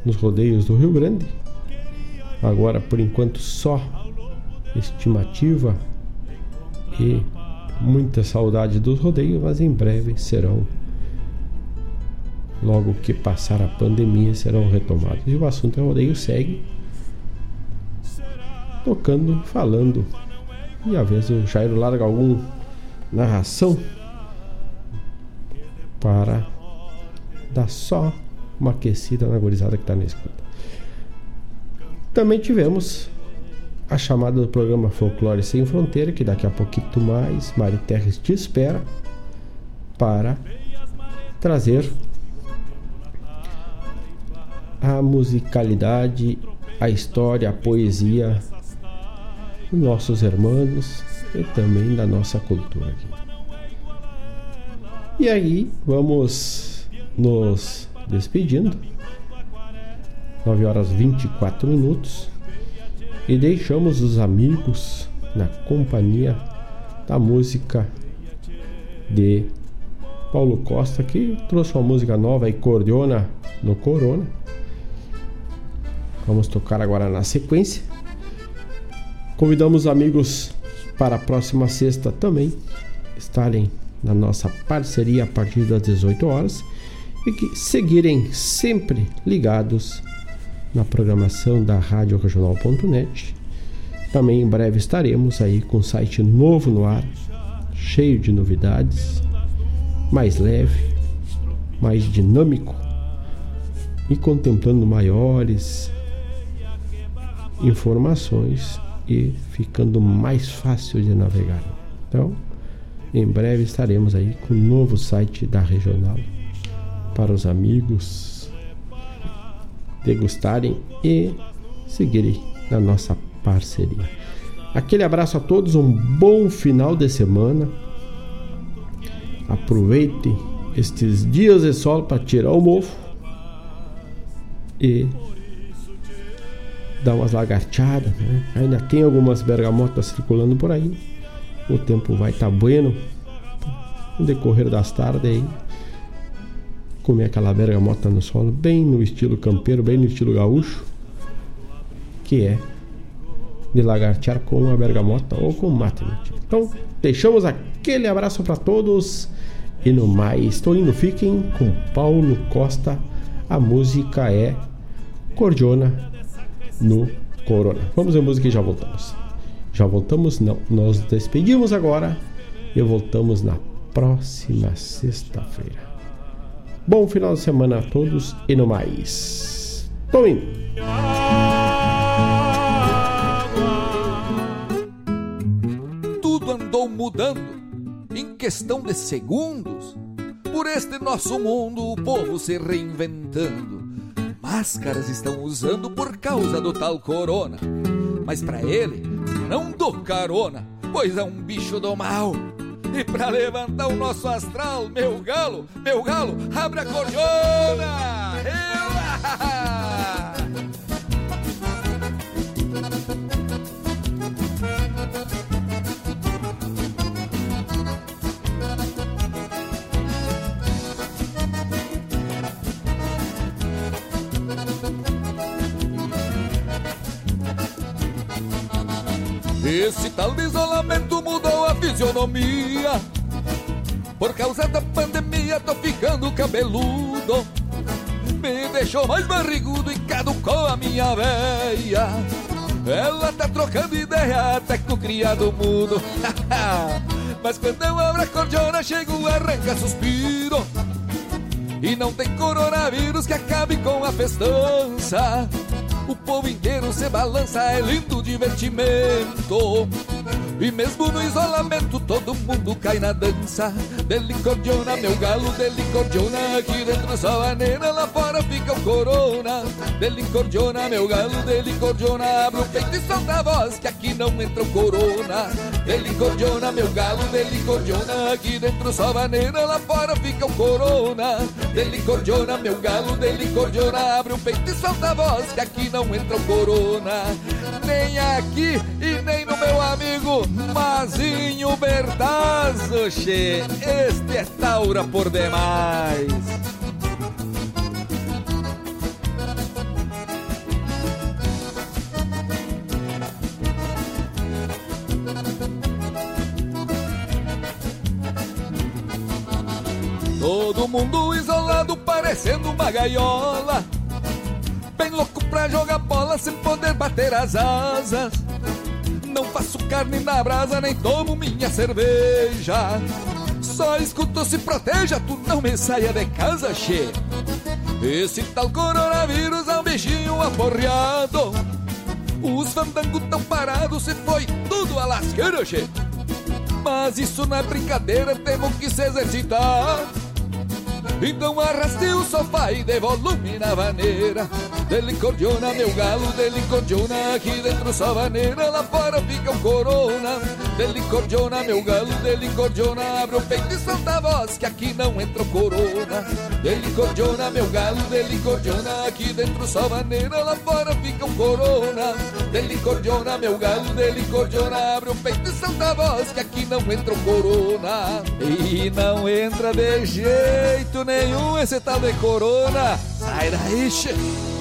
nos rodeios do Rio Grande, agora por enquanto só estimativa e muita saudade dos rodeios, mas em breve serão logo que passar a pandemia, serão retomados. E o assunto é rodeio segue tocando, falando. E às vezes o Jairo larga alguma narração para dar só uma aquecida na gorizada que está na escuta. Também tivemos a chamada do programa Folclore Sem Fronteira, que daqui a pouquinho mais Mari Terres te espera para trazer a musicalidade, a história, a poesia dos nossos irmãos e também da nossa cultura. E aí, vamos nos despedindo. 9 horas 24 minutos. E deixamos os amigos na companhia da música de Paulo Costa, que trouxe uma música nova e Cordiona no Corona. Vamos tocar agora na sequência. Convidamos amigos para a próxima sexta também estarem na nossa parceria a partir das 18 horas e que seguirem sempre ligados na programação da Rádio Regional.net. Também em breve estaremos aí com um site novo no ar, cheio de novidades, mais leve, mais dinâmico e contemplando maiores informações e ficando mais fácil de navegar. Então, em breve estaremos aí com o um novo site da Regional para os amigos degustarem e seguirem na nossa parceria. Aquele abraço a todos, um bom final de semana. Aproveite estes dias de sol para tirar o mofo e dar umas lagarteadas. Né? Ainda tem algumas bergamotas circulando por aí. O tempo vai estar tá bueno no decorrer das tardes aí. Comer aquela bergamota no solo, bem no estilo campeiro, bem no estilo gaúcho, que é de lagartear com a bergamota ou com mate. Então, deixamos aquele abraço para todos e no mais, estou indo, fiquem com Paulo Costa. A música é Cordiona no Corona. Vamos ver música e já voltamos. Já voltamos? Não. Nós despedimos agora e voltamos na próxima sexta-feira. Bom final de semana a todos e no mais. Tô indo.
Tudo andou mudando em questão de segundos. Por este nosso mundo, o povo se reinventando Máscaras estão usando por causa do tal corona. Mas para ele, não dou carona, pois é um bicho do mal. E pra levantar o nosso astral, meu galo, meu galo, abre a cordiona! Eu... Esse tal isolamento mudou a fisionomia. Por causa da pandemia tô ficando cabeludo. Me deixou mais barrigudo e caducou a minha veia. Ela tá trocando ideia até com o criado mudo. Mas quando eu abro a cordiona, chego arranca suspiro. E não tem coronavírus que acabe com a festança. O povo inteiro se balança, é lindo divertimento. E mesmo no isolamento todo mundo cai na dança. Delicordiona, meu galo, delicordiona Aqui dentro só maneira, lá fora fica o corona. Delicordiona, meu galo, delicordiona Abre o peito e solta a voz que aqui não entra o corona. Delicordiona, meu galo, delicordiona Aqui dentro só maneira, lá fora fica o corona. Delicordiona, meu galo, delicordiona Abre o peito e solta a voz que aqui não entra o corona. Nem aqui e nem no meu amigo Mazinho Bertazzo, che, este é taura por demais. Todo mundo isolado, parecendo uma gaiola. Bem louco pra jogar bola sem poder bater as asas. Não faço carne na brasa, nem tomo minha cerveja. Só escuto se proteja, tu não me saia de casa, che. Esse tal coronavírus é um bichinho aporreado. Os fandangos tão parados, se foi tudo a lasqueira, che. Mas isso não é brincadeira, temos que se exercitar. Então arraste o sofá e dê volume na vaneira Delicordiona, meu galo, delicordiona Aqui dentro só vaneira, lá fora fica o corona. Delicordiona, meu galo, delicordiona Abre o peito e solta a voz que aqui não entra o corona. Delicordiona, meu galo, delicordiona Aqui dentro só vaneira, lá fora fica o corona. Delicordiona, meu galo, delicordiona Abre o peito e solta a voz que aqui não entra o corona. E não entra de jeito nenhum esse tal de corona. Sai daí, che.